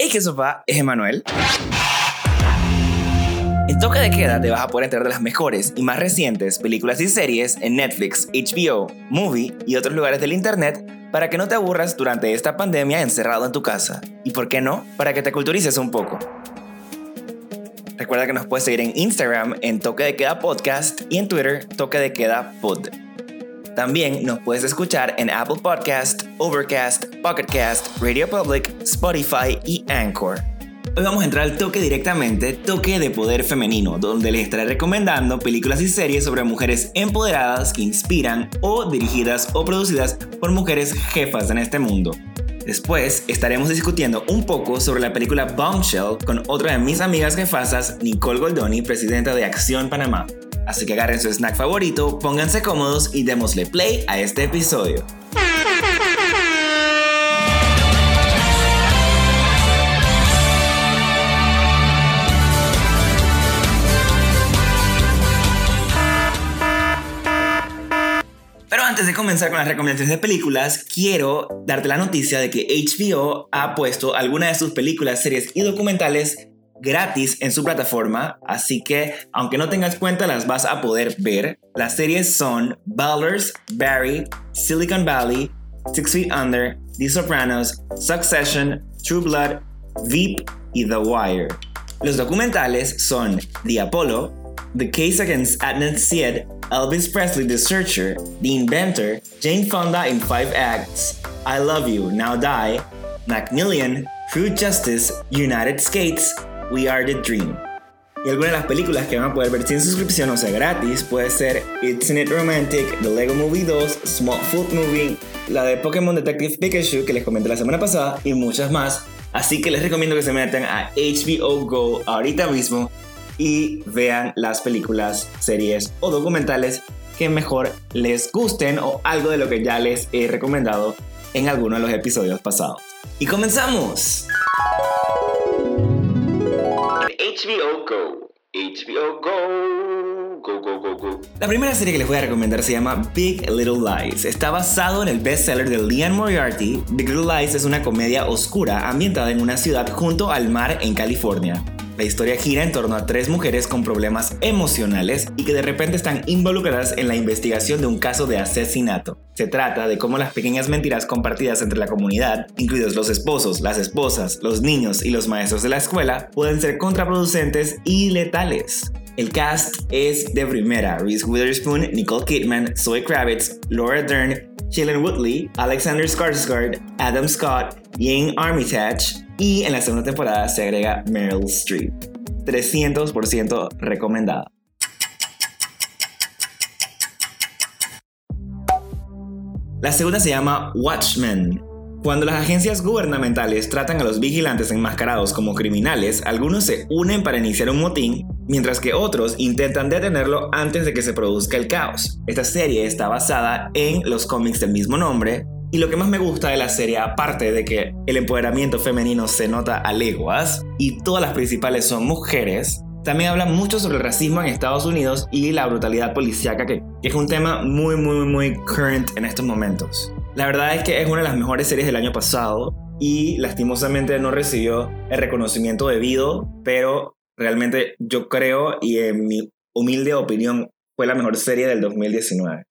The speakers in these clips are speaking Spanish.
Hey, ¿qué sopa? Es Emanuel. En Toque de Queda te vas a poder enterar de las mejores y más recientes películas y series en Netflix, HBO, Movie y otros lugares del internet para que no te aburras durante esta pandemia encerrado en tu casa. Y por qué no, para que te culturices un poco. Recuerda que nos puedes seguir en Instagram en Toque de Queda Podcast y en Twitter Toque de Queda Pod. También nos puedes escuchar en Apple Podcast, Overcast, Pocketcast, Radio Public, Spotify y Anchor. Hoy vamos a entrar al toque directamente, toque de poder femenino, donde les estaré recomendando películas y series sobre mujeres empoderadas que inspiran o dirigidas o producidas por mujeres jefas en este mundo. Después estaremos discutiendo un poco sobre la película Bombshell con otra de mis amigas jefasas, Nicole Goldoni, presidenta de Acción Panamá. Así que agarren su snack favorito, pónganse cómodos y démosle play a este episodio. Pero antes de comenzar con las recomendaciones de películas, quiero darte la noticia de que HBO ha puesto algunas de sus películas, series y documentales gratis en su plataforma, así que aunque no tengas cuenta las vas a poder ver. Las series son Ballers, Barry, Silicon Valley, Six Feet Under, The Sopranos, Succession, True Blood, Veep y The Wire. Los documentales son The Apollo, The Case Against Adnan Syed, Elvis Presley The Searcher, The Inventor, Jane Fonda in Five Acts, I Love You, Now Die, Macmillian, True Justice, United Skates, We Are the Dream. Y algunas de las películas que van a poder ver sin suscripción, o sea, gratis, puede ser It's It Romantic, The Lego Movie 2, Small Food Movie, la de Pokémon Detective Pikachu que les comenté la semana pasada y muchas más. Así que les recomiendo que se metan a HBO Go ahorita mismo y vean las películas, series o documentales que mejor les gusten o algo de lo que ya les he recomendado en alguno de los episodios pasados. Y comenzamos. HBO Go. HBO Go. Go, go, go, go. La primera serie que les voy a recomendar se llama Big Little Lies. Está basado en el bestseller de Leanne Moriarty. Big Little Lies es una comedia oscura ambientada en una ciudad junto al mar en California. La historia gira en torno a tres mujeres con problemas emocionales y que de repente están involucradas en la investigación de un caso de asesinato. Se trata de cómo las pequeñas mentiras compartidas entre la comunidad, incluidos los esposos, las esposas, los niños y los maestros de la escuela, pueden ser contraproducentes y letales. El cast es de primera: Reese Witherspoon, Nicole Kidman, Zoe Kravitz, Laura Dern, Shailene Woodley, Alexander Skarsgård, Adam Scott, Jane Armitage, y en la segunda temporada se agrega Meryl Streep. 300% recomendada. La segunda se llama Watchmen. Cuando las agencias gubernamentales tratan a los vigilantes enmascarados como criminales, algunos se unen para iniciar un motín, mientras que otros intentan detenerlo antes de que se produzca el caos. Esta serie está basada en los cómics del mismo nombre, y lo que más me gusta de la serie, aparte de que el empoderamiento femenino se nota a leguas y todas las principales son mujeres, también habla mucho sobre el racismo en Estados Unidos y la brutalidad policíaca, que, es un tema muy, muy, muy current en estos momentos. La verdad es que es una de las mejores series del año pasado y lastimosamente no recibió el reconocimiento debido, pero realmente yo creo y en mi humilde opinión fue la mejor serie del 2019.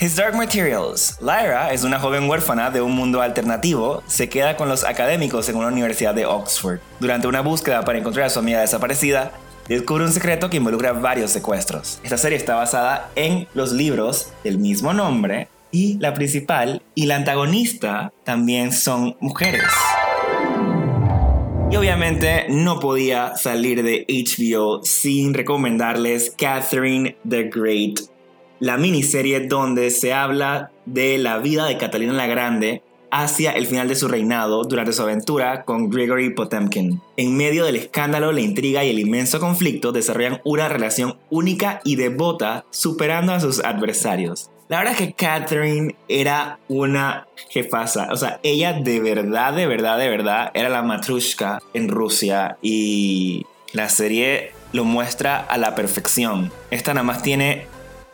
His Dark Materials. Lyra es una joven huérfana de un mundo alternativo. Se queda con los académicos en una universidad de Oxford. Durante una búsqueda para encontrar a su amiga desaparecida, descubre un secreto que involucra varios secuestros. Esta serie está basada en los libros del mismo nombre y la principal y la antagonista también son mujeres. Y obviamente no podía salir de HBO sin recomendarles Catherine the Great, la miniserie donde se habla de la vida de Catalina la Grande hacia el final de su reinado durante su aventura con Gregory Potemkin. En medio del escándalo, la intriga y el inmenso conflicto desarrollan una relación única y devota superando a sus adversarios. La verdad es que Catherine era una jefasa. O sea, ella de verdad, de verdad, de verdad era la matrushka en Rusia y la serie lo muestra a la perfección. Esta nada más tiene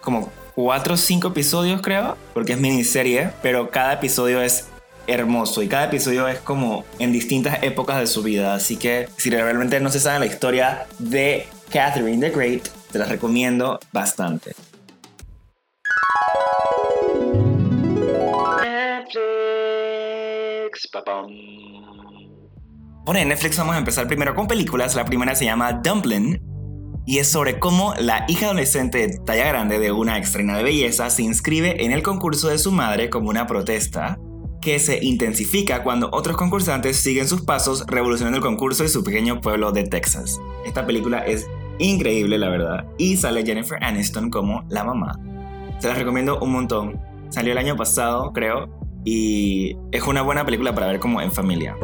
como 4 o 5 episodios, creo, porque es miniserie, pero cada episodio es hermoso y cada episodio es como en distintas épocas de su vida. Así que si realmente no se sabe la historia de Catherine the Great, te las recomiendo bastante. Netflix. Bueno, en Netflix vamos a empezar primero con películas. La primera se llama Dumpling y es sobre cómo la hija adolescente de talla grande de una extraña de belleza se inscribe en el concurso de su madre como una protesta que se intensifica cuando otros concursantes siguen sus pasos revolucionando el concurso de su pequeño pueblo de Texas. Esta película es increíble, la verdad, y sale Jennifer Aniston como la mamá. Se la recomiendo un montón. Salió el año pasado, creo, y es una buena película para ver como en familia.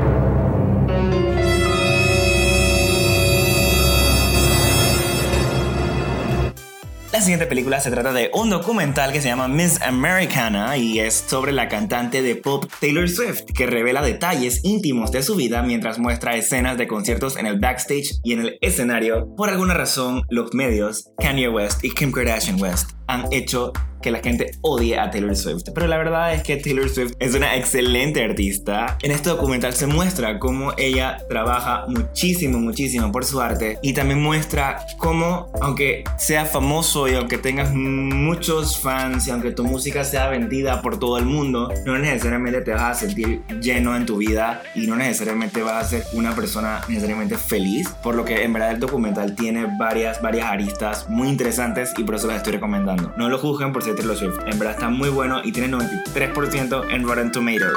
La siguiente película se trata de un documental que se llama Miss Americana y es sobre la cantante de pop Taylor Swift que revela detalles íntimos de su vida mientras muestra escenas de conciertos en el backstage y en el escenario. Por alguna razón, los medios, Kanye West y Kim Kardashian West, han hecho que la gente odie a Taylor Swift. Pero la verdad es que Taylor Swift es una excelente artista. En este documental se muestra cómo ella trabaja muchísimo, muchísimo por su arte y también muestra cómo, aunque sea famoso y aunque tengas muchos fans y aunque tu música sea vendida por todo el mundo, no necesariamente te vas a sentir lleno en tu vida y no necesariamente vas a ser una persona necesariamente feliz. Por lo que en verdad el documental tiene varias, varias aristas muy interesantes y por eso las estoy recomendando. No lo juzguen por ser Taylor Swift. En verdad está muy bueno y tiene 93% en Rotten Tomatoes.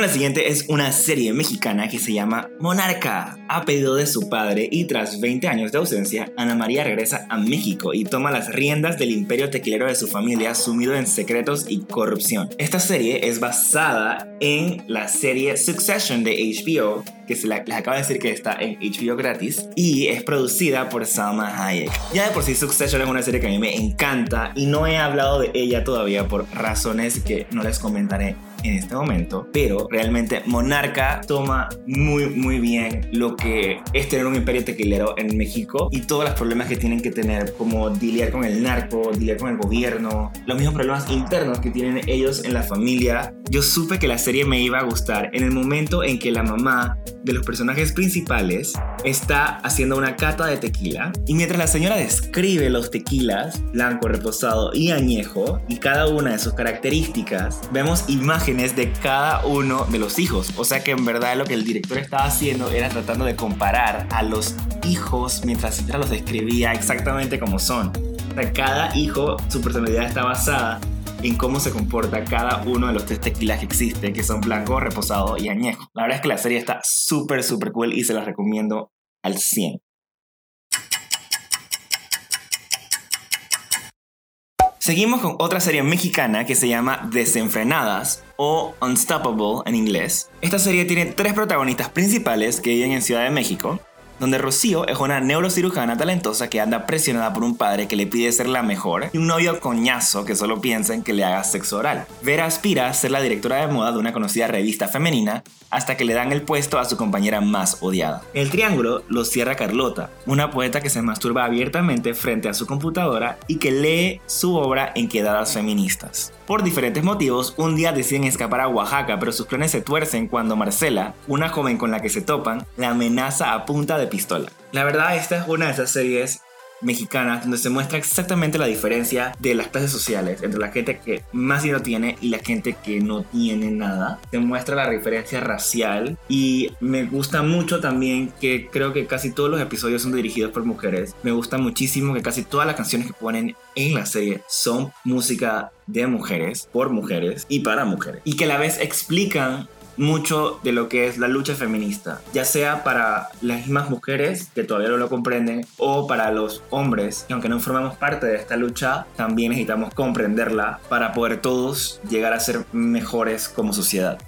Bueno, la siguiente es una serie mexicana que se llama Monarca. A pedido de su padre y tras 20 años de ausencia, Ana María regresa a México y toma las riendas del imperio tequilero de su familia sumido en secretos y corrupción. Esta serie es basada en la serie Succession de HBO, que les acabo de decir que está en HBO gratis, y es producida por Salma Hayek. Ya de por sí Succession es una serie que a mí me encanta y no he hablado de ella todavía por razones que no les comentaré en este momento, pero realmente Monarca toma muy muy bien lo que es tener un imperio tequilero en México y todos los problemas que tienen que tener, como lidiar con el narco, lidiar con el gobierno, los mismos problemas internos que tienen ellos en la familia. Yo supe que la serie me iba a gustar en el momento en que la mamá de los personajes principales está haciendo una cata de tequila y mientras la señora describe los tequilas, blanco, reposado y añejo y cada una de sus características, vemos imágenes de cada uno de los hijos. O sea que en verdad lo que el director estaba haciendo era tratando de comparar a los hijos mientras los describía exactamente como son. O sea, cada hijo, su personalidad está basada en cómo se comporta cada uno de los tres tequilas que existen, que son blanco, reposado y añejo. La verdad es que la serie está súper, súper cool y se la recomiendo al 100. Seguimos con otra serie mexicana que se llama Desenfrenadas o Unstoppable en inglés. Esta serie tiene tres protagonistas principales que viven en Ciudad de México donde Rocío es una neurocirujana talentosa que anda presionada por un padre que le pide ser la mejor y un novio coñazo que solo piensa en que le haga sexo oral. Vera aspira a ser la directora de moda de una conocida revista femenina hasta que le dan el puesto a su compañera más odiada. El triángulo lo cierra Carlota, una poeta que se masturba abiertamente frente a su computadora y que lee su obra en quedadas feministas. Por diferentes motivos, un día deciden escapar a Oaxaca, pero sus planes se tuercen cuando Marcela, una joven con la que se topan, la amenaza a punta de pistola. La verdad, esta es una de esas series mexicanas donde se muestra exactamente la diferencia de las clases sociales entre la gente que más dinero tiene y la gente que no tiene nada. Se muestra la diferencia racial y me gusta mucho también que creo que casi todos los episodios son dirigidos por mujeres. Me gusta muchísimo que casi todas las canciones que ponen en la serie son música de mujeres, por mujeres y para mujeres. Y que a la vez explican mucho de lo que es la lucha feminista, ya sea para las mismas mujeres que todavía no lo comprenden o para los hombres que aunque no formamos parte de esta lucha, también necesitamos comprenderla para poder todos llegar a ser mejores como sociedad.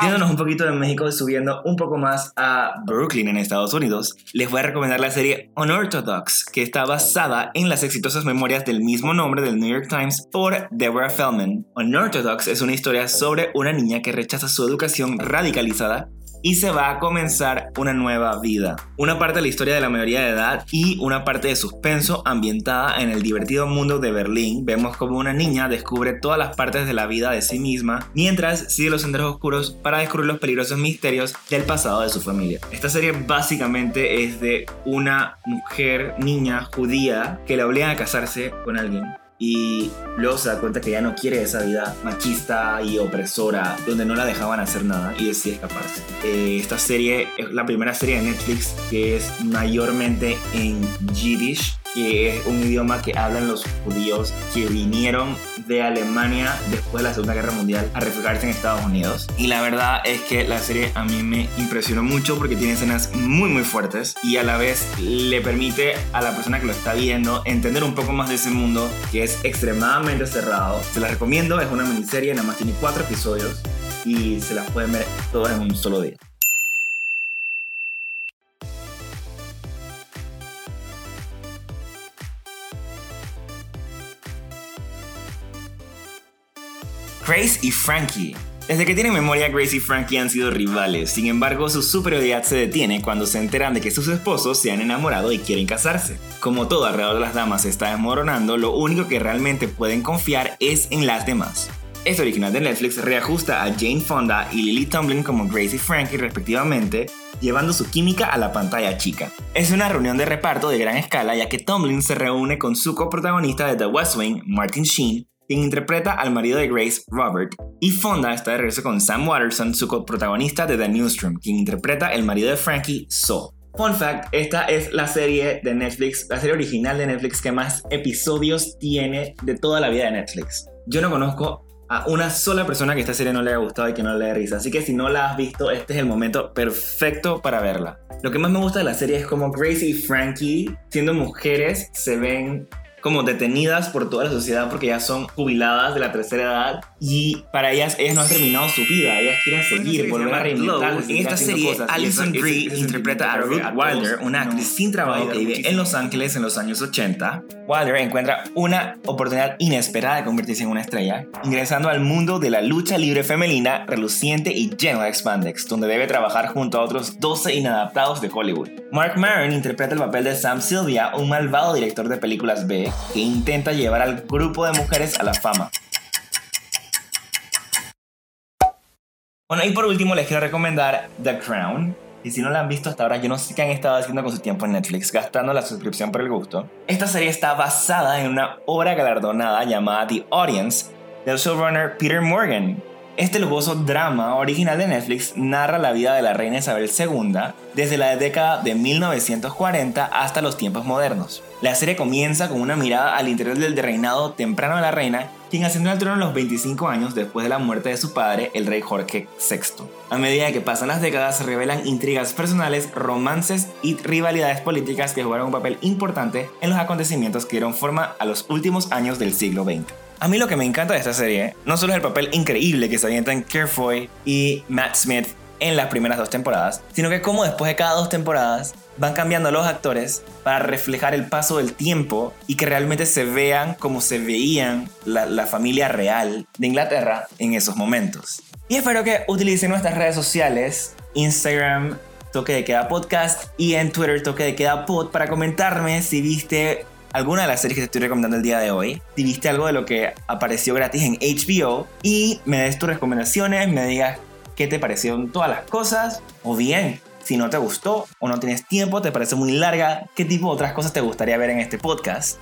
Viéndonos un poquito de México y subiendo un poco más a Brooklyn en Estados Unidos, les voy a recomendar la serie Unorthodox, que está basada en las exitosas memorias del mismo nombre del New York Times por Deborah Feldman. Unorthodox es una historia sobre una niña que rechaza su educación radicalizada y se va a comenzar una nueva vida. Una parte de la historia de la mayoría de edad y una parte de suspenso ambientada en el divertido mundo de Berlín. Vemos como una niña descubre todas las partes de la vida de sí misma mientras sigue los senderos oscuros para descubrir los peligrosos misterios del pasado de su familia. Esta serie básicamente es de una mujer, niña judía, que la obligan a casarse con alguien y luego se da cuenta que ya no quiere esa vida machista y opresora donde no la dejaban hacer nada y decide escaparse. Eh, esta serie es la primera serie de Netflix que es mayormente en Yiddish que es un idioma que hablan los judíos que vinieron de Alemania después de la Segunda Guerra Mundial a refugiarse en Estados Unidos. Y la verdad es que la serie a mí me impresionó mucho porque tiene escenas muy muy fuertes y a la vez le permite a la persona que lo está viendo entender un poco más de ese mundo que es extremadamente cerrado. Se la recomiendo, es una miniserie, nada más tiene cuatro episodios y se las pueden ver todas en un solo día. Grace y Frankie. Desde que tienen memoria, Grace y Frankie han sido rivales. Sin embargo, su superioridad se detiene cuando se enteran de que sus esposos se han enamorado y quieren casarse. Como todo alrededor de las damas se está desmoronando, lo único que realmente pueden confiar es en las demás. Este original de Netflix reajusta a Jane Fonda y Lily Tomlin como Grace y Frankie respectivamente, llevando su química a la pantalla chica. Es una reunión de reparto de gran escala ya que Tomlin se reúne con su coprotagonista de The West Wing, Martin Sheen, quien interpreta al marido de Grace, Robert, y Fonda está de regreso con Sam Watterson, su coprotagonista de The Newsroom, quien interpreta el marido de Frankie, Saul. Fun fact, esta es la serie de Netflix, la serie original de Netflix que más episodios tiene de toda la vida de Netflix. Yo no conozco a una sola persona que esta serie no le haya gustado y que no le dé risa. Así que si no la has visto, este es el momento perfecto para verla. Lo que más me gusta de la serie es como Grace y Frankie, siendo mujeres, se ven como detenidas por toda la sociedad porque ya son jubiladas de la tercera edad y para ellas ellas no han terminado su vida, ellas quieren seguir, volver a reinventar. En esta serie, Alison Brie interpreta a Ruth Wilder, una actriz sin trabajo que vive en Los Ángeles en los años 80. Wilder encuentra una oportunidad inesperada de convertirse en una estrella, ingresando al mundo de la lucha libre femenina reluciente y lleno de expandex, donde debe trabajar junto a otros 12 inadaptados de Hollywood. Mark Maron interpreta el papel de Sam Sylvia, un malvado director de películas B, que intenta llevar al grupo de mujeres a la fama. Bueno, y por último les quiero recomendar The Crown. Y si no la han visto hasta ahora, yo no sé qué han estado haciendo con su tiempo en Netflix, gastando la suscripción por el gusto. Esta serie está basada en una obra galardonada llamada The Audience del showrunner Peter Morgan, este lujoso drama original de Netflix narra la vida de la reina Isabel II desde la década de 1940 hasta los tiempos modernos. La serie comienza con una mirada al interior del reinado temprano de la reina, quien ascendió al trono a los 25 años después de la muerte de su padre, el rey Jorge VI. A medida que pasan las décadas se revelan intrigas personales, romances y rivalidades políticas que jugaron un papel importante en los acontecimientos que dieron forma a los últimos años del siglo XX. A mí lo que me encanta de esta serie no solo es el papel increíble que se avientan Kerfoy y Matt Smith en las primeras dos temporadas, sino que como después de cada dos temporadas van cambiando los actores para reflejar el paso del tiempo y que realmente se vean como se veían la, la familia real de Inglaterra en esos momentos. Y espero que utilicen nuestras redes sociales, Instagram, Toque de Queda Podcast y en Twitter Toque de Queda Pod para comentarme si viste alguna de las series que te estoy recomendando el día de hoy, si viste algo de lo que apareció gratis en HBO y me des tus recomendaciones, me digas qué te parecieron todas las cosas o bien si no te gustó o no tienes tiempo, te parece muy larga, qué tipo de otras cosas te gustaría ver en este podcast.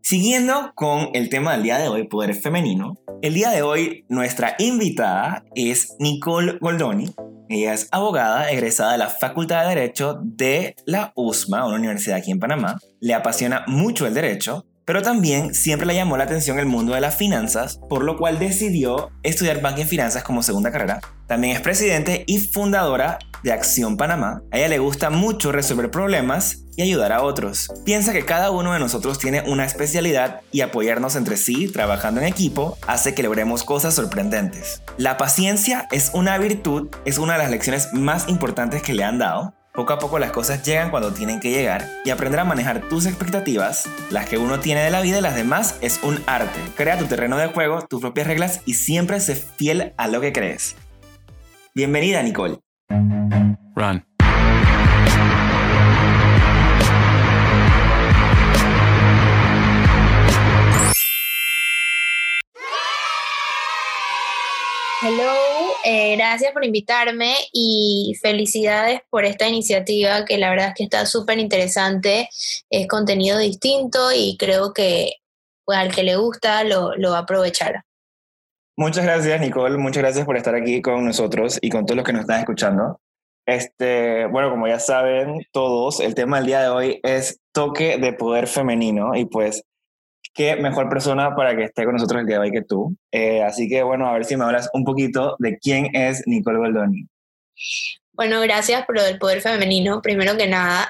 Siguiendo con el tema del día de hoy, poder femenino, el día de hoy nuestra invitada es Nicole Goldoni. Ella es abogada egresada de la Facultad de Derecho de la USMA, una universidad aquí en Panamá. Le apasiona mucho el derecho, pero también siempre le llamó la atención el mundo de las finanzas, por lo cual decidió estudiar banca en finanzas como segunda carrera. También es presidente y fundadora de Acción Panamá. A ella le gusta mucho resolver problemas y ayudar a otros. Piensa que cada uno de nosotros tiene una especialidad y apoyarnos entre sí, trabajando en equipo, hace que logremos cosas sorprendentes. La paciencia es una virtud, es una de las lecciones más importantes que le han dado Poco a poco las cosas llegan cuando tienen que llegar y aprender a manejar tus expectativas, las que uno tiene de la vida y las demás, es un arte. Crea tu terreno de juego, tus propias reglas y siempre sé fiel a lo que crees. Bienvenida, Nicole. Run. Hello, eh, gracias por invitarme y felicidades por esta iniciativa que la verdad es que está súper interesante, es contenido distinto y creo que pues, al que le gusta lo, lo va a aprovechar. Muchas gracias Nicole, muchas gracias por estar aquí con nosotros y con todos los que nos están escuchando. Este, bueno, como ya saben todos, el tema del día de hoy es toque de poder femenino y pues qué mejor persona para que esté con nosotros el día de hoy que tú. Eh, así que bueno, a ver si me hablas un poquito de quién es Nicole Goldoni. Bueno, gracias por lo del poder femenino, primero que nada.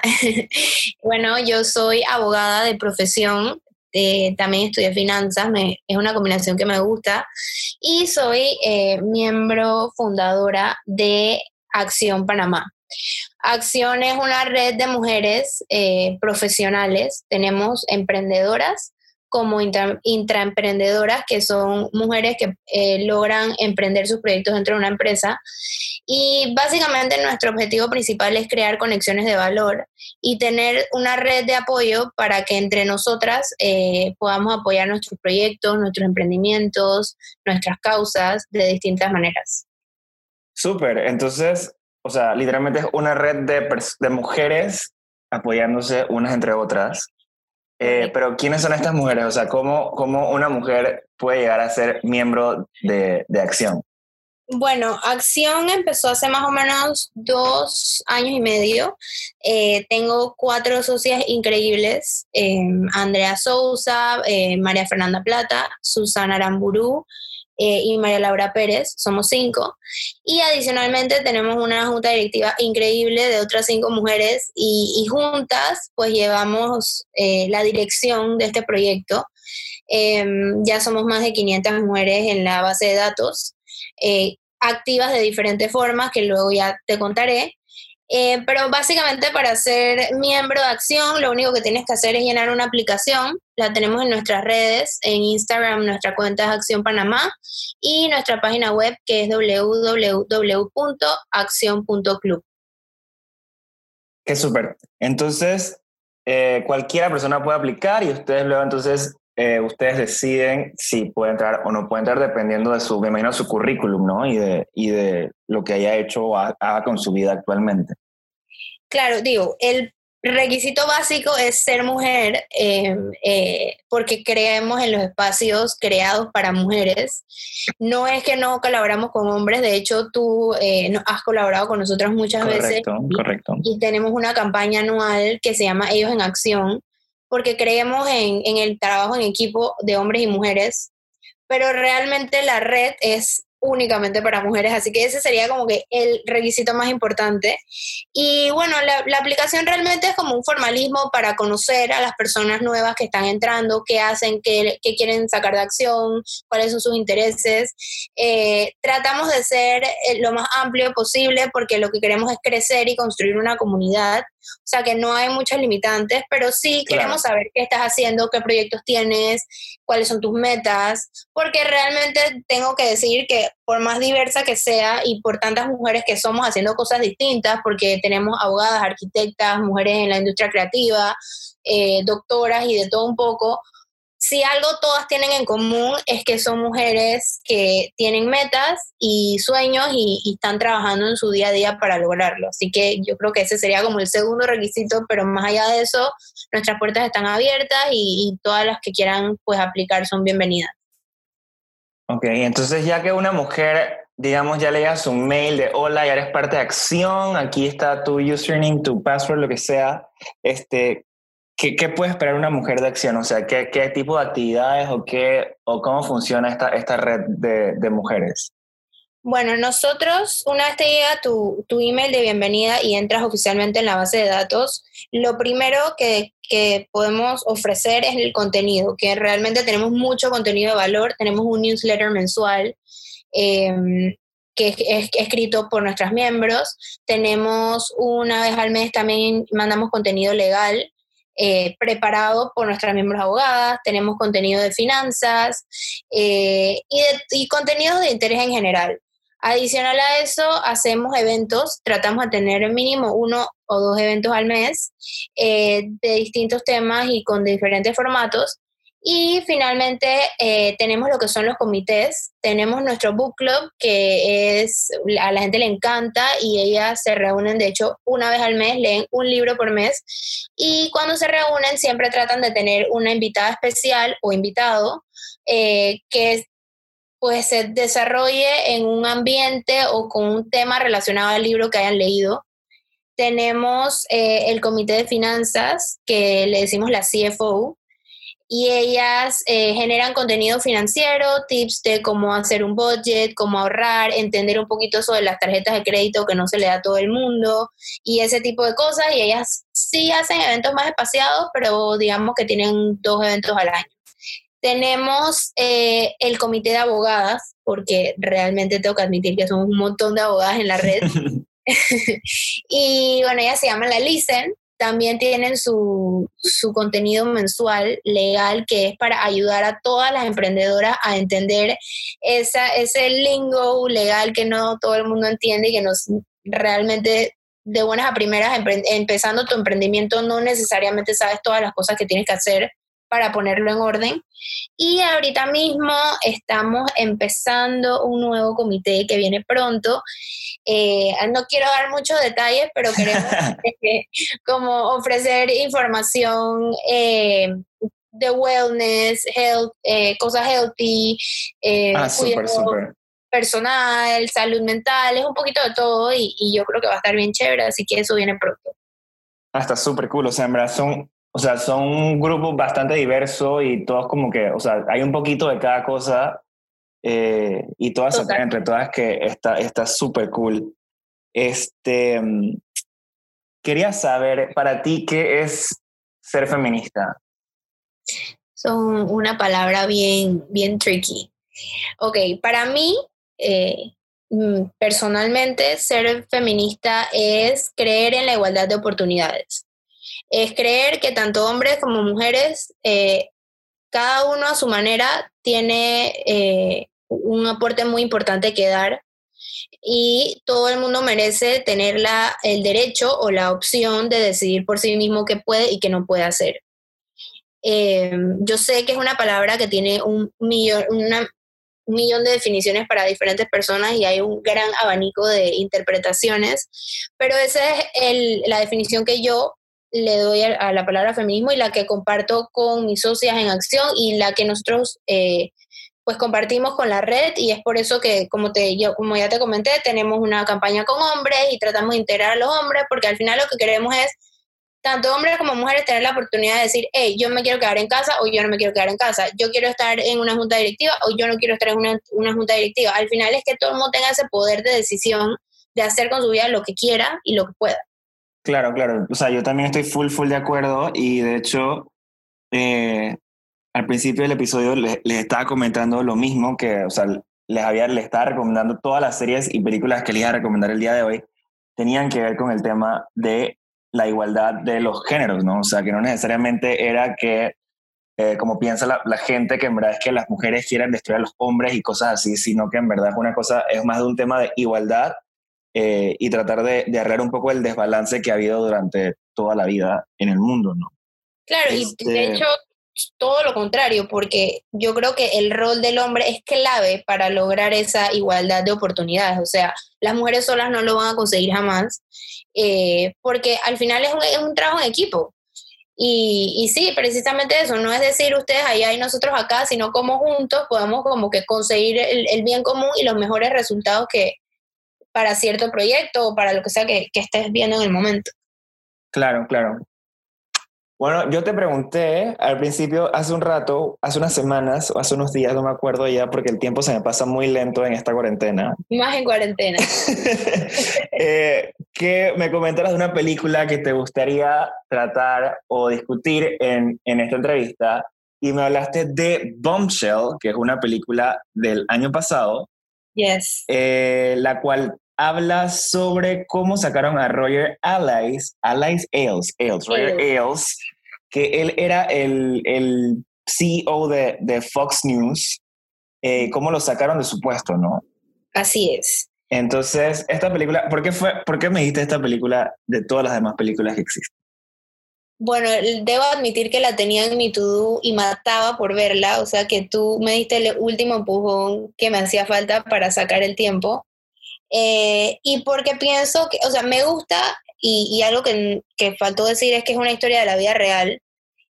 bueno, yo soy abogada de profesión, eh, también estudié finanzas, es una combinación que me gusta, y soy eh, miembro fundadora de Acción Panamá. Acción es una red de mujeres profesionales, tenemos emprendedoras, como intraemprendedoras, que son mujeres que eh, logran emprender sus proyectos dentro de una empresa. Y básicamente nuestro objetivo principal es crear conexiones de valor y tener una red de apoyo para que entre nosotras eh, podamos apoyar nuestros proyectos, nuestros emprendimientos, nuestras causas de distintas maneras. Súper, entonces, o sea, literalmente es una red de mujeres apoyándose unas entre otras eh, pero ¿quiénes son estas mujeres? O sea, ¿cómo, ¿cómo, una mujer puede llegar a ser miembro de, de, Acción? Bueno, Acción empezó hace más o menos dos años y medio. Eh, tengo cuatro socias increíbles, eh, Andrea Sousa, María Fernanda Plata, Susana Aramburu, eh, y María Laura Pérez, somos cinco. Y adicionalmente tenemos una junta directiva increíble de otras cinco mujeres y, juntas pues llevamos eh, la dirección de este proyecto. Em, ya somos más de 500 mujeres en la base de datos, eh, activas de diferentes formas que luego ya te contaré. Eh, pero básicamente para ser miembro de Acción, lo único que tienes que hacer es llenar una aplicación. La tenemos en nuestras redes, en Instagram, nuestra cuenta es Acción Panamá y nuestra página web que es www.acción.club. Qué súper. Entonces, eh, cualquiera persona puede aplicar y ustedes luego entonces eh, ustedes deciden si puede entrar o no puede entrar dependiendo de su, me su currículum, ¿no? Y de, y de lo que haya hecho o haga con su vida actualmente. Claro, digo, el requisito básico es ser mujer eh, eh, porque creemos en los espacios creados para mujeres. No es que no colaboramos con hombres, de hecho tú has colaborado con nosotros muchas veces. Correcto, correcto. Y tenemos una campaña anual que se llama Ellos en Acción, porque creemos en, en el trabajo en equipo de hombres y mujeres, pero realmente la red es únicamente para mujeres, así que ese sería como que el requisito más importante. Y bueno, la, aplicación realmente es como un formalismo para conocer a las personas nuevas que están entrando, qué hacen, qué, qué quieren sacar de acción, cuáles son sus intereses. Eh, tratamos de ser eh, lo más amplio posible porque lo que queremos es crecer y construir una comunidad. O sea que no hay muchas limitantes, pero sí queremos saber qué estás haciendo, qué proyectos tienes, cuáles son tus metas, porque realmente tengo que decir que por más diversa que sea y por tantas mujeres que somos haciendo cosas distintas, porque tenemos abogadas, arquitectas, mujeres en la industria creativa, eh, doctoras y de todo un poco, si algo todas tienen en común es que son mujeres que tienen metas y sueños y, están trabajando en su día a día para lograrlo. Así que yo creo que ese sería como el segundo requisito, pero más allá de eso, nuestras puertas están abiertas y, todas las que quieran pues aplicar son bienvenidas. Ok, entonces ya que una mujer, digamos, ya le su mail de hola, ya eres parte de acción, aquí está tu username, tu password, lo que sea, este, ¿Qué, puede esperar una mujer de acción? O sea, ¿qué, tipo de actividades o, qué, o cómo funciona esta, esta red de, mujeres? Bueno, nosotros, una vez te llega tu, tu, email de bienvenida y entras oficialmente en la base de datos, lo primero que, que, podemos ofrecer es el contenido, que realmente tenemos mucho contenido de valor, tenemos un newsletter mensual. Eh, que es escrito por nuestros miembros. Tenemos una vez al mes también mandamos contenido legal eh, preparado por nuestras miembros abogadas, tenemos contenido de finanzas eh, y, y contenidos de interés en general. Adicional a eso, hacemos eventos, tratamos de tener mínimo uno o dos eventos al mes eh, de distintos temas y con diferentes formatos. Y finalmente eh, tenemos lo que son los comités. Tenemos nuestro book club, que es a la gente le encanta y ellas se reúnen, de hecho, una vez al mes, leen un libro por mes. Y cuando se reúnen siempre tratan de tener una invitada especial o invitado eh, que pues se desarrolle en un ambiente o con un tema relacionado al libro que hayan leído. Tenemos eh, el comité de finanzas, que le decimos la CFO, y ellas eh, generan contenido financiero, tips de cómo hacer un budget, cómo ahorrar, entender un poquito sobre las tarjetas de crédito que no se le da a todo el mundo y ese tipo de cosas. Y ellas sí hacen eventos más espaciados, pero digamos que tienen dos eventos al año. Tenemos eh, el comité de abogadas, porque realmente tengo que admitir que somos un montón de abogadas en la red. y bueno, ellas se llaman la Listen. También tienen su, su contenido mensual legal que es para ayudar a todas las emprendedoras a entender esa, ese lingo legal que no todo el mundo entiende y que nos realmente de buenas a primeras, empezando tu emprendimiento, no necesariamente sabes todas las cosas que tienes que hacer para ponerlo en orden. Y ahorita mismo estamos empezando un nuevo comité que viene pronto. Eh, no quiero dar muchos detalles, pero queremos como ofrecer información eh, de wellness, health, eh, cosas healthy, ah, personal, salud mental, es un poquito de todo y, y, yo creo que va a estar bien chévere, así que eso viene pronto. Ah, está súper cool, o sea, en verdad son o sea, son un grupo bastante diverso y todos como que, o sea, hay un poquito de cada cosa eh, y todas se entre todas que está súper cool. Este, quería saber para ti qué es ser feminista. Son una palabra bien, bien tricky. Ok, para mí, eh, mm, personalmente, ser feminista es creer en la igualdad de oportunidades es creer que tanto hombres como mujeres, eh, cada uno a su manera tiene eh, un aporte muy importante que dar y todo el mundo merece tener la, el derecho o la opción de decidir por sí mismo qué puede y qué no puede hacer. Eh, yo sé que es una palabra que tiene un millón, un millón de definiciones para diferentes personas y hay un gran abanico de interpretaciones, pero esa es la definición que yo le doy a, la palabra feminismo y la que comparto con mis socias en acción y la que nosotros eh, pues compartimos con la red y es por eso que como te yo como ya te comenté tenemos una campaña con hombres y tratamos de integrar a los hombres porque al final lo que queremos es tanto hombres como mujeres tener la oportunidad de decir, hey, yo me quiero quedar en casa o yo no me quiero quedar en casa, yo quiero estar en una junta directiva o yo no quiero estar en una, una junta directiva. Al final es que todo el mundo tenga ese poder de decisión de hacer con su vida lo que quiera y lo que pueda. Claro, claro. O sea, yo también estoy full, full de acuerdo y de hecho, eh, al principio del episodio les, estaba comentando lo mismo que, o sea, les, había, les estaba recomendando todas las series y películas que les iba a recomendar el día de hoy, tenían que ver con el tema de la igualdad de los géneros, ¿no? O sea, que no necesariamente era que, eh, como piensa la, la, gente, que en verdad es que las mujeres quieren destruir a los hombres y cosas así, sino que en verdad es una cosa, es más de un tema de igualdad eh, y tratar de, de, arreglar un poco el desbalance que ha habido durante toda la vida en el mundo, ¿no? Claro, y de este hecho todo lo contrario, porque yo creo que el rol del hombre es clave para lograr esa igualdad de oportunidades. O sea, las mujeres solas no lo van a conseguir jamás, eh, porque al final es un, es un, trabajo en equipo. Y, y, sí, precisamente eso, no es decir ustedes allá y nosotros acá, sino como juntos podemos como que conseguir el, el bien común y los mejores resultados que, para cierto proyecto o para lo que sea que, que estés viendo en el momento. Claro, claro. Bueno, yo te pregunté al principio, hace un rato, hace unas semanas o hace unos días, no me acuerdo ya, porque el tiempo se me pasa muy lento en esta cuarentena. Más en cuarentena. eh, que me comentaras de una película que te gustaría tratar o discutir en, en esta entrevista y me hablaste de Bombshell, que es una película del año pasado, Yes. Eh, la cual habla sobre cómo sacaron a Roger Allies, Allies Ailes, Ailes, Roger Ailes, que él era el, el CEO de, de, Fox News, eh, cómo lo sacaron de su puesto, ¿no? Así es. Entonces, esta película, ¿por qué, fue, ¿por qué me dijiste esta película de todas las demás películas que existen? Bueno, debo admitir que la tenía en mi to y mataba por verla, o sea que tú me diste el último empujón que me hacía falta para sacar el tiempo. Eh, y porque pienso que, o sea, me gusta y, algo que, que, faltó decir es que es una historia de la vida real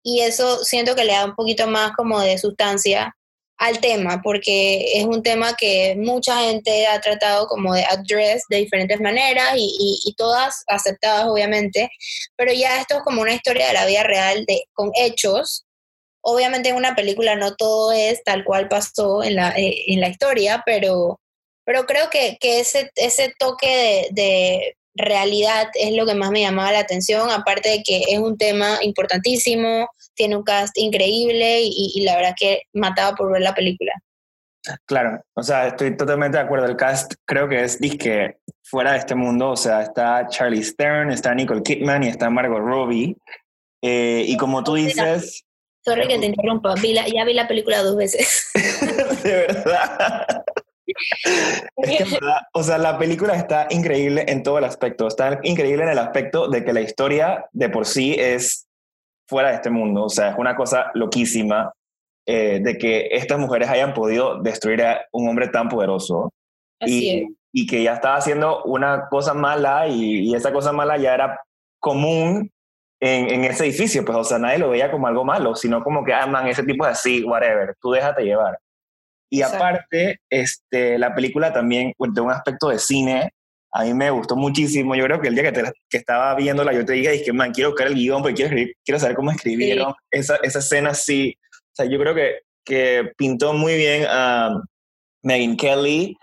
y eso siento que le da un poquito más como de sustancia al tema, porque es un tema que mucha gente ha tratado como de address de diferentes maneras y, y, todas aceptadas obviamente, pero ya esto es como una historia de la vida real de, con hechos. Obviamente en una película no todo es tal cual pasó en la, eh, en la historia, pero, pero creo que, que ese, ese toque de, de realidad es lo que más me llamaba la atención, aparte de que es un tema importantísimo, tiene un cast increíble y, la verdad que mataba por ver la película. Claro, o sea, estoy totalmente de acuerdo. El cast creo que es disque fuera de este mundo. O sea, está Charlie Stern, está Nicole Kidman y está Margot Robbie. Eh, y como tú dices. Sorry que te interrumpa, ya vi la película dos veces. de verdad. Es que, o sea, la película está increíble en todo el aspecto. Está increíble en el aspecto de que la historia de por sí es fuera de este mundo. O sea, es una cosa loquísima eh, de que estas mujeres hayan podido destruir a un hombre tan poderoso. y, y, que ya estaba haciendo una cosa mala y, esa cosa mala ya era común en, en, ese edificio. Pues, o sea, nadie lo veía como algo malo, sino como que, ah, man, ese tipo es así, whatever, tú déjate llevar. Y aparte, este, la película también, de un aspecto de cine, a mí me gustó muchísimo. Yo creo que el día que, te, que estaba viéndola, yo te dije, que, man, quiero buscar el guion porque quiero, quiero saber cómo escribieron esa, esa escena así. O sea, yo creo que, que pintó muy bien a Megan Kelly.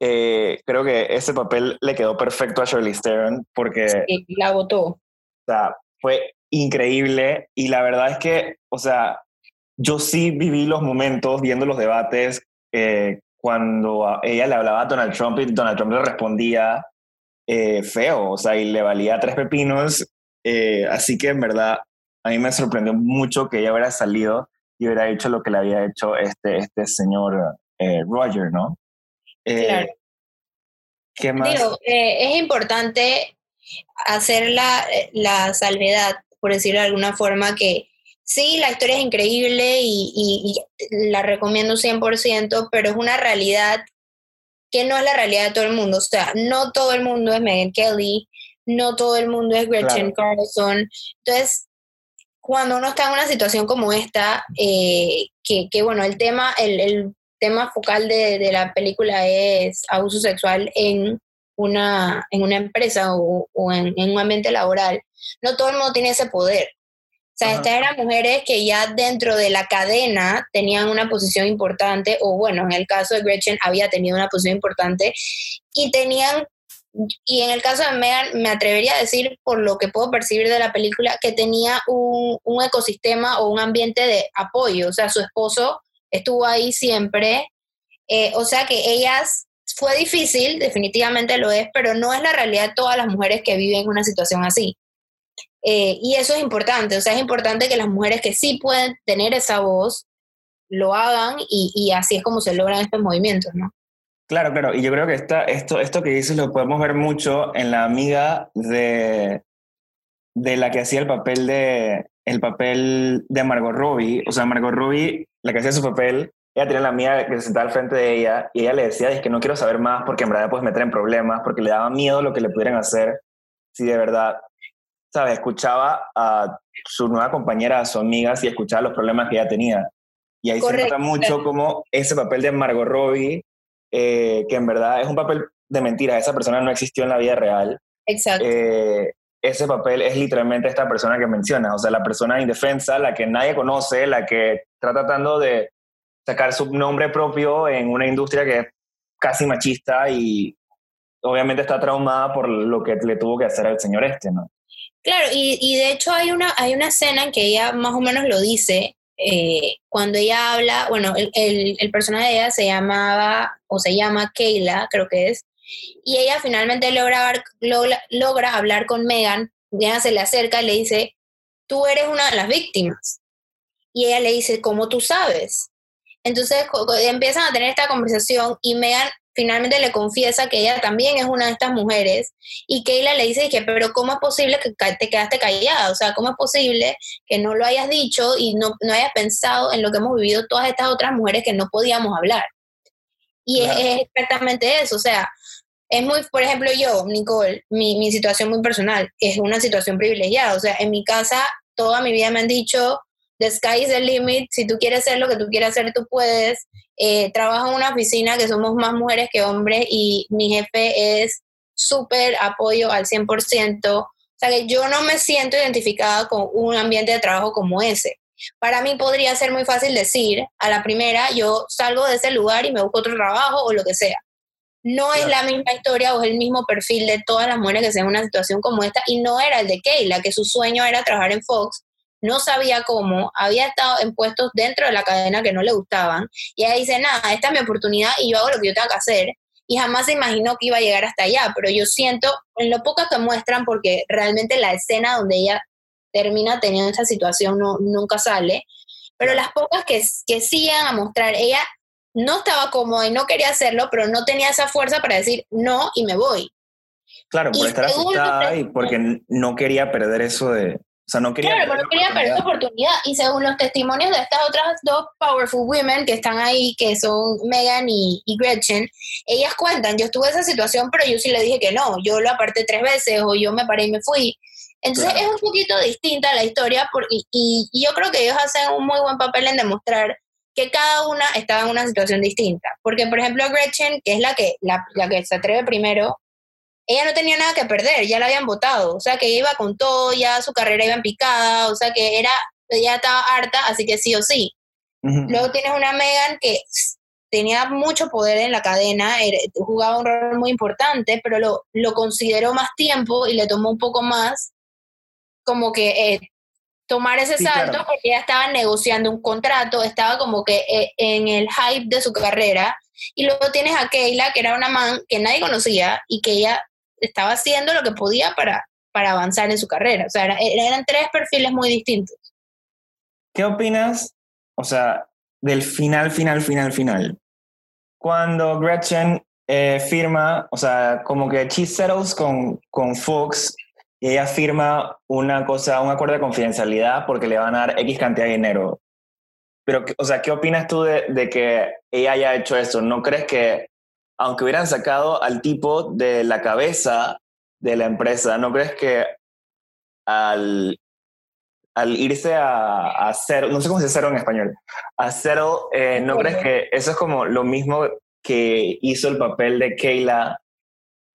Eh, creo que ese papel le quedó perfecto a Shirley Stern porque... Sí, la votó. O sea, fue increíble y la verdad es que, o sea, yo sí viví los momentos viendo los debates eh, cuando ella le hablaba a Donald Trump y Donald Trump le respondía eh, feo, o sea, y le valía tres pepinos. Eh, así que en verdad a mí me sorprendió mucho que ella hubiera salido y hubiera hecho lo que le había hecho este, este señor eh, Roger, ¿no? claro. ¿Qué más? Digo, es importante hacer la, la salvedad, por decirlo de alguna forma, que sí, la historia es increíble y, y, la recomiendo 100%, pero es una realidad que no es la realidad de todo el mundo. O sea, no todo el mundo es Megan Kelly, no todo el mundo es Gretchen Carlson. Entonces, cuando uno está en una situación como esta, eh, que, que, bueno, el tema, el, el tema focal de, de, la película es abuso sexual en una, en una empresa o, o en, en, un ambiente laboral, no todo el mundo tiene ese poder. O sea, estas eran mujeres que ya dentro de la cadena tenían una posición importante, o bueno, en el caso de Gretchen había tenido una posición importante, y tenían, y en el caso de Megan, me atrevería a decir, por lo que puedo percibir de la película, que tenía un, un ecosistema o un ambiente de apoyo, o sea, su esposo estuvo ahí siempre, eh, o sea que ellas fue difícil, definitivamente lo es, pero no es la realidad de todas las mujeres que viven una situación así. Eh, y eso es importante, o sea, es importante que las mujeres que sí pueden tener esa voz lo hagan y, y así es como se logran estos movimientos, ¿no? Claro, claro, y yo creo que esta, esto, esto que dices lo podemos ver mucho en la amiga de, de la que hacía el papel de, el papel de Margot Robbie, o sea, Margot Robbie, la que hacía su papel, ella tenía la amiga que se sentaba al frente de ella y ella le decía, es que no quiero saber más porque en verdad puedes meter en problemas, porque le daba miedo lo que le pudieran hacer si de verdad ¿sabes? Escuchaba a su nueva compañera, a su amiga, y escuchaba los problemas que ella tenía. Y ahí se nota mucho como ese papel de Margot Robbie, eh, que en verdad es un papel de mentira, esa persona no existió en la vida real. Exacto. Eh, ese papel es literalmente esta persona que menciona, o sea, la persona indefensa, la que nadie conoce, la que está tratando de sacar su nombre propio en una industria que es casi machista y obviamente está traumada por lo que le tuvo que hacer al señor este, ¿no? Claro, y, de hecho hay una, hay una escena en que ella más o menos lo dice, eh, cuando ella habla, bueno, el, el, personaje de ella se llamaba, o se llama Kayla, creo que es, y ella finalmente logra, logra, logra hablar con Megan, Megan se le acerca y le dice, tú eres una de las víctimas. Y ella le dice, ¿cómo tú sabes? Entonces empiezan a tener esta conversación y Megan finalmente le confiesa que ella también es una de estas mujeres y Kayla le dice que, pero ¿cómo es posible que te quedaste callada? O sea, ¿cómo es posible que no lo hayas dicho y no, no hayas pensado en lo que hemos vivido todas estas otras mujeres que no podíamos hablar? Y es, exactamente eso, o sea, es muy, por ejemplo, yo, Nicole, mi, mi situación muy personal, es una situación privilegiada, o sea, en mi casa toda mi vida me han dicho, the sky is the limit, si tú quieres hacer lo que tú quieras hacer, tú puedes. Eh, trabajo en una oficina que somos más mujeres que hombres y mi jefe es súper apoyo al 100%. O sea que yo no me siento identificada con un ambiente de trabajo como ese. Para mí podría ser muy fácil decir, a la primera, yo salgo de ese lugar y me busco otro trabajo o lo que sea. No es la misma historia o es el mismo perfil de todas las mujeres que están en una situación como esta y no era el de Kayla, que su sueño era trabajar en Fox no sabía cómo, había estado en puestos dentro de la cadena que no le gustaban, y ella dice, nada, esta es mi oportunidad y yo hago lo que yo tengo que hacer, y jamás se imaginó que iba a llegar hasta allá, pero yo siento, en lo poco que muestran, porque realmente la escena donde ella termina teniendo esa situación no, nunca sale, pero las pocas que, que siguen a mostrar, ella no estaba cómoda y no quería hacerlo, pero no tenía esa fuerza para decir no y me voy. Claro, por estar asustada y porque no quería perder eso de, o sea, no quería claro, pero no quería perder esa oportunidad. Y según los testimonios de estas otras dos powerful women que están ahí, que son Megan y, Gretchen, ellas cuentan, yo estuve en esa situación, pero yo sí le dije que no, yo lo aparté tres veces o yo me paré y me fui. Entonces es un poquito distinta la historia y, yo creo que ellos hacen un muy buen papel en demostrar que cada una estaba en una situación distinta. Porque, por ejemplo, Gretchen, que es la que, la, la que se atreve primero, ella no tenía nada que perder, ya la habían votado, o sea que iba con todo, ya su carrera iba en picada, o sea que era, ya estaba harta, así que sí o sí. Luego tienes una Megan que tenía mucho poder en la cadena, jugaba un rol muy importante, pero lo, lo, consideró más tiempo y le tomó un poco más como que eh, tomar ese salto porque ella estaba negociando un contrato, estaba como que eh, en el hype de su carrera. Y luego tienes a Keila, que era una man que nadie conocía y que ella estaba haciendo lo que podía para, para avanzar en su carrera. O sea, eran tres perfiles muy distintos. ¿Qué opinas, o sea, del final, final, final, final? Cuando Gretchen eh, firma, o sea, como que she settles con, con Fox y ella firma una cosa, un acuerdo de confidencialidad porque le van a dar X cantidad de dinero. Pero, o sea, ¿qué opinas tú de, de que ella haya hecho eso? ¿No crees que aunque hubieran sacado al tipo de la cabeza de la empresa, ¿no crees que al, al irse a, hacer, no sé cómo se dice cero en español, a cero, eh, ¿no crees que eso es como lo mismo que hizo el papel de Kayla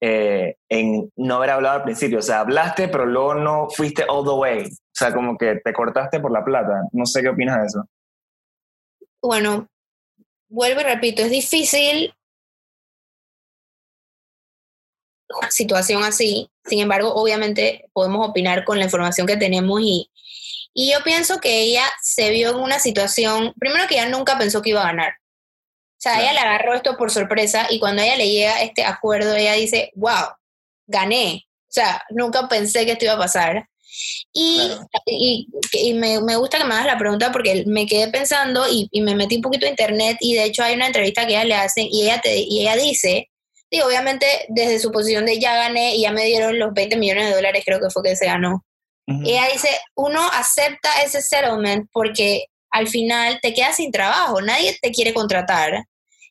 eh, en no haber hablado al principio? O sea, hablaste, pero luego no fuiste all the way. O sea, como que te cortaste por la plata. No sé qué opinas de eso. Bueno, vuelvo y repito, es difícil situación así. Sin embargo, obviamente podemos opinar con la información que tenemos y, y yo pienso que ella se vio en una situación, primero que ella nunca pensó que iba a ganar. O sea, ella le agarró esto por sorpresa y cuando a ella le llega este acuerdo, ella dice, wow, gané. O sea, nunca pensé que esto iba a pasar. Y, y, me, me, gusta que me hagas la pregunta porque me quedé pensando y, y, me metí un poquito a internet y de hecho hay una entrevista que ella le hacen y ella, te, y ella dice y obviamente desde su posición de ya gané y ya me dieron los 20 millones de dólares, creo que fue que se ganó. Y ella dice, uno acepta ese settlement porque al final te quedas sin trabajo, nadie te quiere contratar.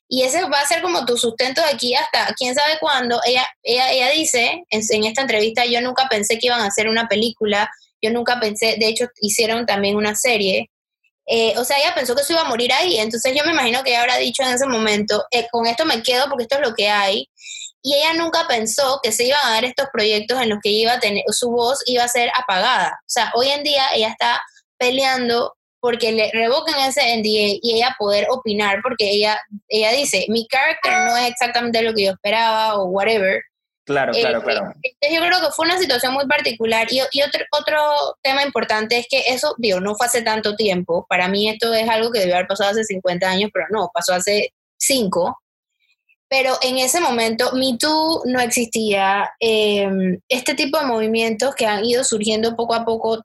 Y ese va a ser como tu sustento de aquí hasta quién sabe cuándo. Ella, ella, ella dice en, en esta entrevista, yo nunca pensé que iban a hacer una película, yo nunca pensé, de hecho hicieron también una serie, eh, o sea, ella pensó que se iba a morir ahí, entonces yo me imagino que ella habrá dicho en ese momento, eh, con esto me quedo porque esto es lo que hay. Y ella nunca pensó que se iban a dar estos proyectos en los que iba a tener, su voz iba a ser apagada. O sea, hoy en día ella está peleando porque le revoquen ese NDA y ella poder opinar, porque ella, ella dice, mi carácter no es exactamente lo que yo esperaba o whatever, Claro, claro, Eh, claro. Entonces yo creo que fue una situación muy particular. Y, y otro, otro tema importante es que eso, digo, no fue hace tanto tiempo. Para mí esto es algo que debió haber pasado hace 50 años, pero no, pasó hace 5. Pero en ese momento Me Too no existía. eh, este tipo de movimientos que han ido surgiendo poco a poco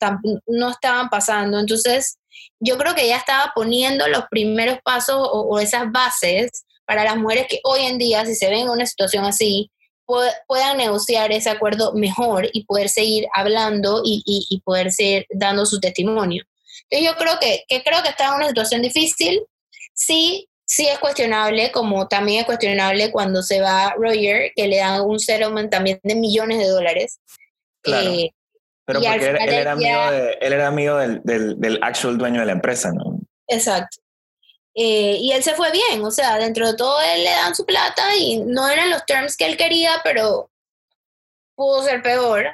no estaban pasando. Entonces yo creo que ella estaba poniendo los primeros pasos o, o esas bases para las mujeres que hoy en día, si se ven en una situación así, puedan negociar ese acuerdo mejor y poder seguir hablando y, y- y poder seguir dando su testimonio. Entonces yo creo que, que creo que está en una situación difícil. Sí, sí es cuestionable, como también es cuestionable cuando se va Roger, que le dan un settlement también de millones de dólares. Claro. Eh, Pero porque él, él era amigo, de, él era amigo del, del, del actual dueño de la empresa, ¿no? Exacto. Eh, y él se fue bien, o sea, dentro de todo él le dan su plata y no eran los terms que él quería, pero pudo ser peor.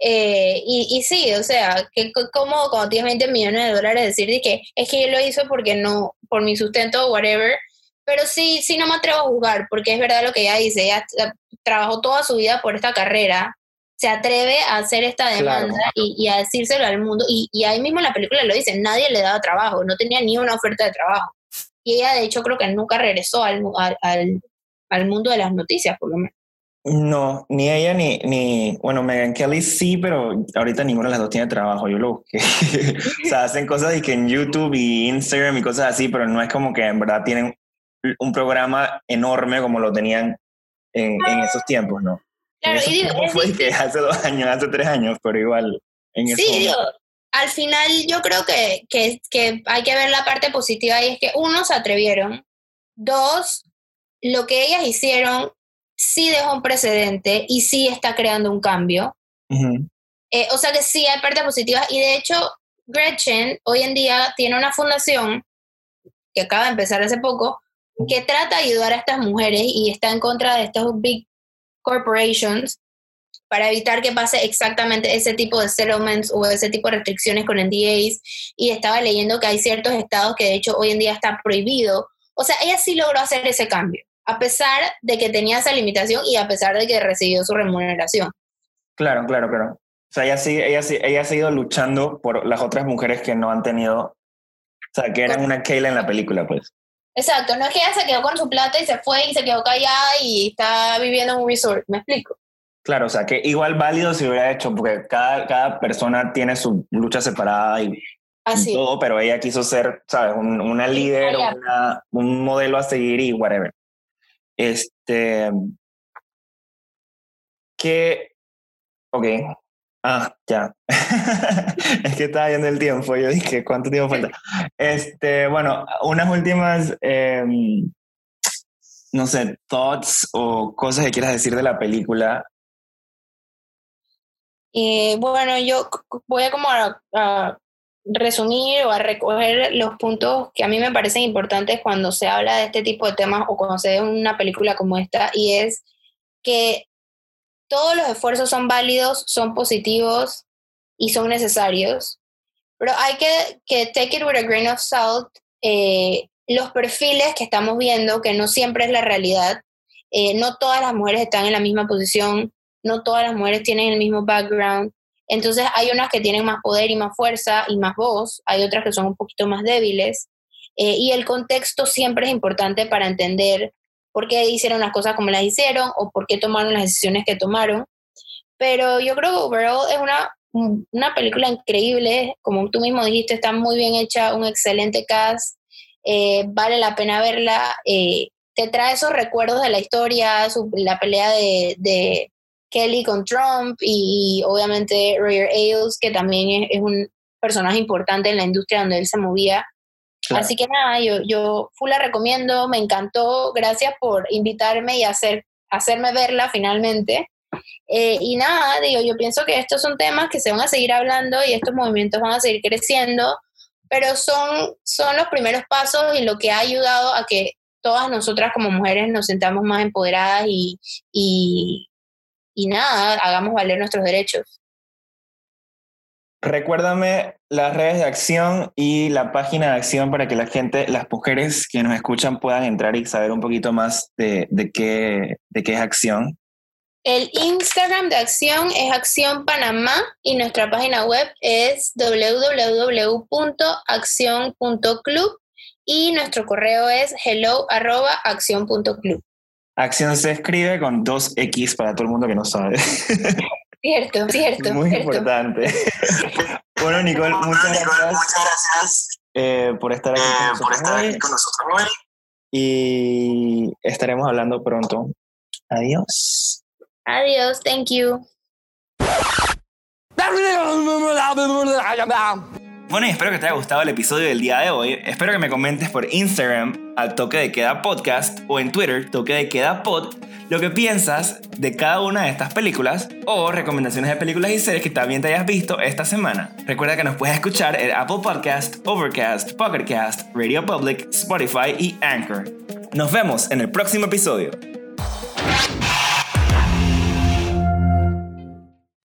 Eh, y, y sí, o sea, que co- como cuando tienes 20 millones de dólares decir de que es que él lo hizo porque no, por mi sustento o whatever, pero sí, sí no me atrevo a jugar, porque es verdad lo que ella dice, ella tra- trabajó toda su vida por esta carrera, se atreve a hacer esta Claro. demanda y, y a decírselo al mundo, y, y ahí mismo en la película lo dice, nadie le daba trabajo, no tenía ni una oferta de trabajo. Y ella de hecho creo que nunca regresó al, al, al, mundo de las noticias, por lo menos. No, ni ella ni, ni, bueno, Megan Kelly sí, pero ahorita ninguna de las dos tiene trabajo, yo lo busqué. o sea, hacen cosas y que en YouTube y Instagram y cosas así, pero no es como que en verdad tienen un programa enorme como lo tenían en, en esos tiempos, ¿no? Claro, y digo, fue que hace dos años, hace tres años, pero igual. En Sí, digo, al final yo creo que, que, que hay que ver la parte positiva y es que uno, se atrevieron, dos, lo que ellas hicieron sí dejó un precedente y sí está creando un cambio. Eh, o sea que sí hay partes positivas y de hecho Gretchen hoy en día tiene una fundación que acaba de empezar hace poco que trata de ayudar a estas mujeres y está en contra de estos big corporations para evitar que pase exactamente ese tipo de settlements o ese tipo de restricciones con NDAs y estaba leyendo que hay ciertos estados que de hecho hoy en día está prohibido. O sea, ella sí logró hacer ese cambio, a pesar de que tenía esa limitación y a pesar de que recibió su remuneración. Claro, claro, claro. O sea, ella, sí, ella, sí, ella ha seguido luchando por las otras mujeres que no han tenido, o sea, que eran una Kayla en la película, pues. Exacto, no es que ella se quedó con su plata y se fue y se quedó callada y está viviendo en un resort, ¿me explico? Claro, o sea, que igual válido si hubiera hecho, porque cada, cada persona tiene su lucha separada y Así. todo, pero ella quiso ser, ¿sabes? Un- una líder, una- un modelo a seguir y whatever. Este. Que. Ok. Ah, ya. es que estaba viendo el tiempo. Yo dije, ¿cuánto tiempo falta? Este, bueno, unas últimas. em, no sé, thoughts o cosas que quieras decir de la película. Eh, bueno, yo voy a como resumir o a recoger los puntos que a mí me parecen importantes cuando se habla de este tipo de temas o cuando se ve una película como esta y es que todos los esfuerzos son válidos, son positivos y son necesarios, pero hay que, que take it with a grain of salt. eh, los perfiles que estamos viendo, que no siempre es la realidad, eh, no todas las mujeres están en la misma posición, no todas las mujeres tienen el mismo background. Entonces hay unas que tienen más poder y más fuerza y más voz, hay otras que son un poquito más débiles. eh, y el contexto siempre es importante para entender por qué hicieron las cosas como las hicieron o por qué tomaron las decisiones que tomaron. Pero yo creo que overall es una, una película increíble, como tú mismo dijiste, está muy bien hecha, un excelente cast, eh, vale la pena verla, eh, te trae esos recuerdos de la historia, su- la pelea de, de Kelly con Trump y, obviamente Roger Ailes, que también es, es un personaje importante en la industria donde él se movía. Claro. Así que nada, yo, yo full la recomiendo, me encantó, gracias por invitarme y hacer, hacerme verla finalmente. Eh, y nada, digo, yo pienso que estos son temas que se van a seguir hablando y estos movimientos van a seguir creciendo, pero son, son los primeros pasos y lo que ha ayudado a que todas nosotras como mujeres nos sentamos más empoderadas y, y, y nada, hagamos valer nuestros derechos. Recuérdame las redes de acción y la página de acción para que la gente, las mujeres que nos escuchan puedan entrar y saber un poquito más de, de qué, de qué es acción. El Instagram de Acción es Acción Panamá y nuestra página web es www.accion.club y nuestro correo es hello.accion.club. Acción se escribe con dos X para todo el mundo que no sabe. Cierto, cierto. Muy cierto. importante. bueno, Nicole, muchas gracias, Muchas gracias eh, por estar aquí, eh, con, por nosotros estar hoy aquí con nosotros hoy. y estaremos hablando pronto. Adiós. Adiós, thank you. Bueno, y espero que te haya gustado el episodio del día de hoy. Espero que me comentes por Instagram al toque de queda podcast o en Twitter toque de queda pod lo que piensas de cada una de estas películas o recomendaciones de películas y series que también te hayas visto esta semana. Recuerda que nos puedes escuchar en Apple Podcast, Overcast, Pocket Cast, Radio Public, Spotify y Anchor. Nos vemos en el próximo episodio.